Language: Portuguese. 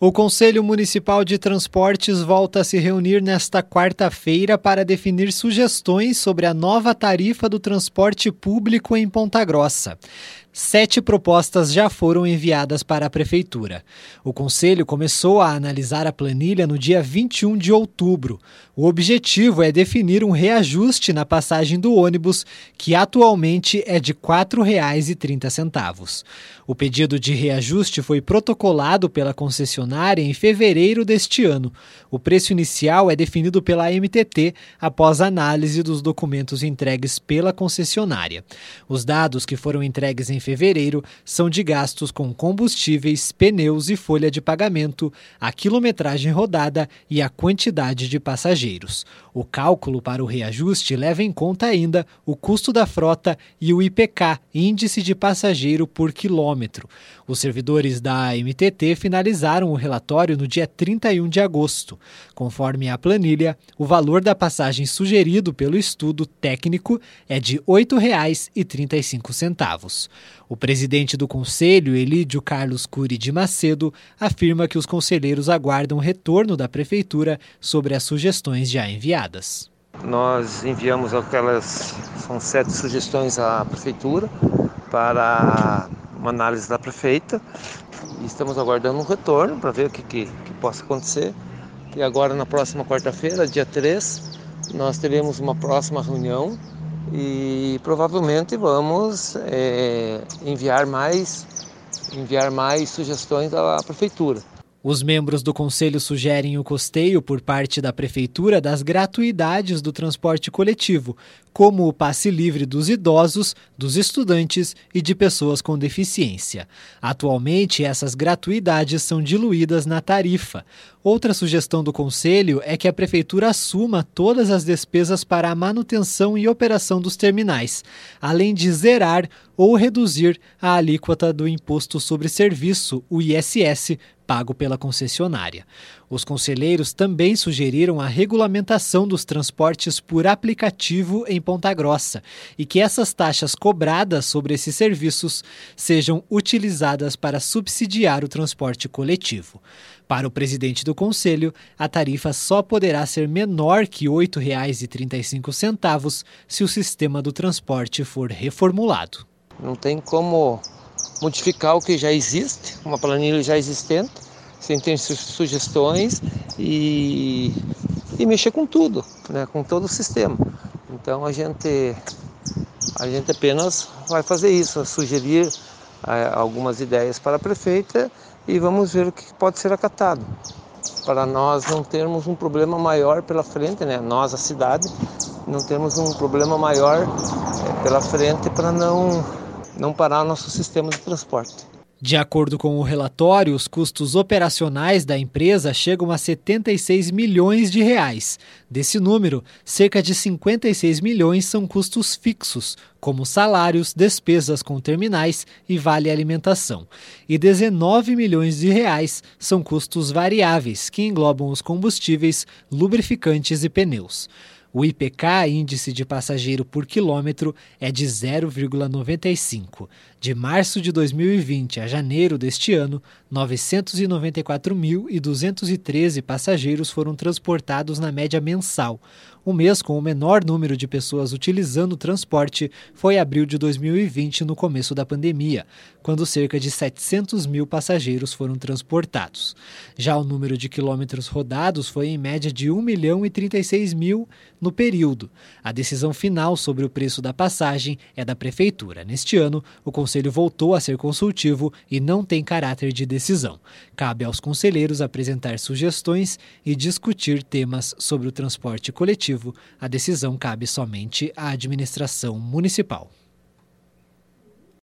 O Conselho Municipal de Transportes volta a se reunir nesta quarta-feira para definir sugestões sobre a nova tarifa do transporte público em Ponta Grossa. Sete propostas já foram enviadas para a Prefeitura. O Conselho começou a analisar a planilha no dia 21 de outubro. O objetivo é definir um reajuste na passagem do ônibus, que atualmente é de R$ 4,30. O pedido de reajuste foi protocolado pela concessionária em fevereiro deste ano. O preço inicial é definido pela MTT após análise dos documentos entregues pela concessionária. Os dados que foram entregues em fevereiro são de gastos com combustíveis, pneus e folha de pagamento, a quilometragem rodada e a quantidade de passageiros. O cálculo para o reajuste leva em conta ainda o custo da frota e o IPK, Índice de Passageiro por Quilômetro. Os servidores da MTT finalizaram o relatório no dia 31 de agosto. Conforme a planilha, o valor da passagem sugerido pelo estudo técnico é de R$ 8,35. O presidente do conselho, Elídio Carlos Cury de Macedo, afirma que os conselheiros aguardam o retorno da prefeitura sobre as sugestões já enviadas. Nós enviamos aquelas, são sete sugestões à prefeitura para uma análise da prefeita e estamos aguardando um retorno para ver o que, que, que possa acontecer. E agora, na próxima quarta-feira, dia 3, nós teremos uma próxima reunião e provavelmente vamos é, enviar mais enviar mais sugestões à prefeitura. Os membros do conselho sugerem o costeio por parte da prefeitura das gratuidades do transporte coletivo, como o passe livre dos idosos, dos estudantes e de pessoas com deficiência. Atualmente, essas gratuidades são diluídas na tarifa. Outra sugestão do conselho é que a prefeitura assuma todas as despesas para a manutenção e operação dos terminais, além de zerar ou reduzir a alíquota do imposto sobre serviço, o ISS, pago pela concessionária. Os conselheiros também sugeriram a regulamentação dos transportes por aplicativo em Ponta Grossa e que essas taxas cobradas sobre esses serviços sejam utilizadas para subsidiar o transporte coletivo. Para o presidente do conselho, a tarifa só poderá ser menor que R$ 8,35 se o sistema do transporte for reformulado. Não tem como modificar o que já existe, uma planilha já existente, sem ter sugestões e, e mexer com tudo, né, com todo o sistema. Então a gente, a gente apenas vai fazer isso, sugerir é, algumas ideias para a prefeita e vamos ver o que pode ser acatado. Para nós não termos um problema maior pela frente, né? nós, a cidade, não temos um problema maior é, pela frente para não não parar nosso sistema de transporte. De acordo com o relatório, os custos operacionais da empresa chegam a 76 milhões de reais. Desse número, cerca de 56 milhões são custos fixos, como salários, despesas com terminais e vale alimentação. E 19 milhões de reais são custos variáveis, que englobam os combustíveis, lubrificantes e pneus. O IPK, índice de passageiro por quilômetro, é de 0,95. De março de 2020 a janeiro deste ano, 994.213 passageiros foram transportados na média mensal. O mês com o menor número de pessoas utilizando o transporte foi abril de 2020, no começo da pandemia, quando cerca de 700 mil passageiros foram transportados. Já o número de quilômetros rodados foi em média de 1 milhão e 36 mil no período. A decisão final sobre o preço da passagem é da Prefeitura. Neste ano, o Conselho voltou a ser consultivo e não tem caráter de decisão. Cabe aos conselheiros apresentar sugestões e discutir temas sobre o transporte coletivo. A decisão cabe somente à administração municipal.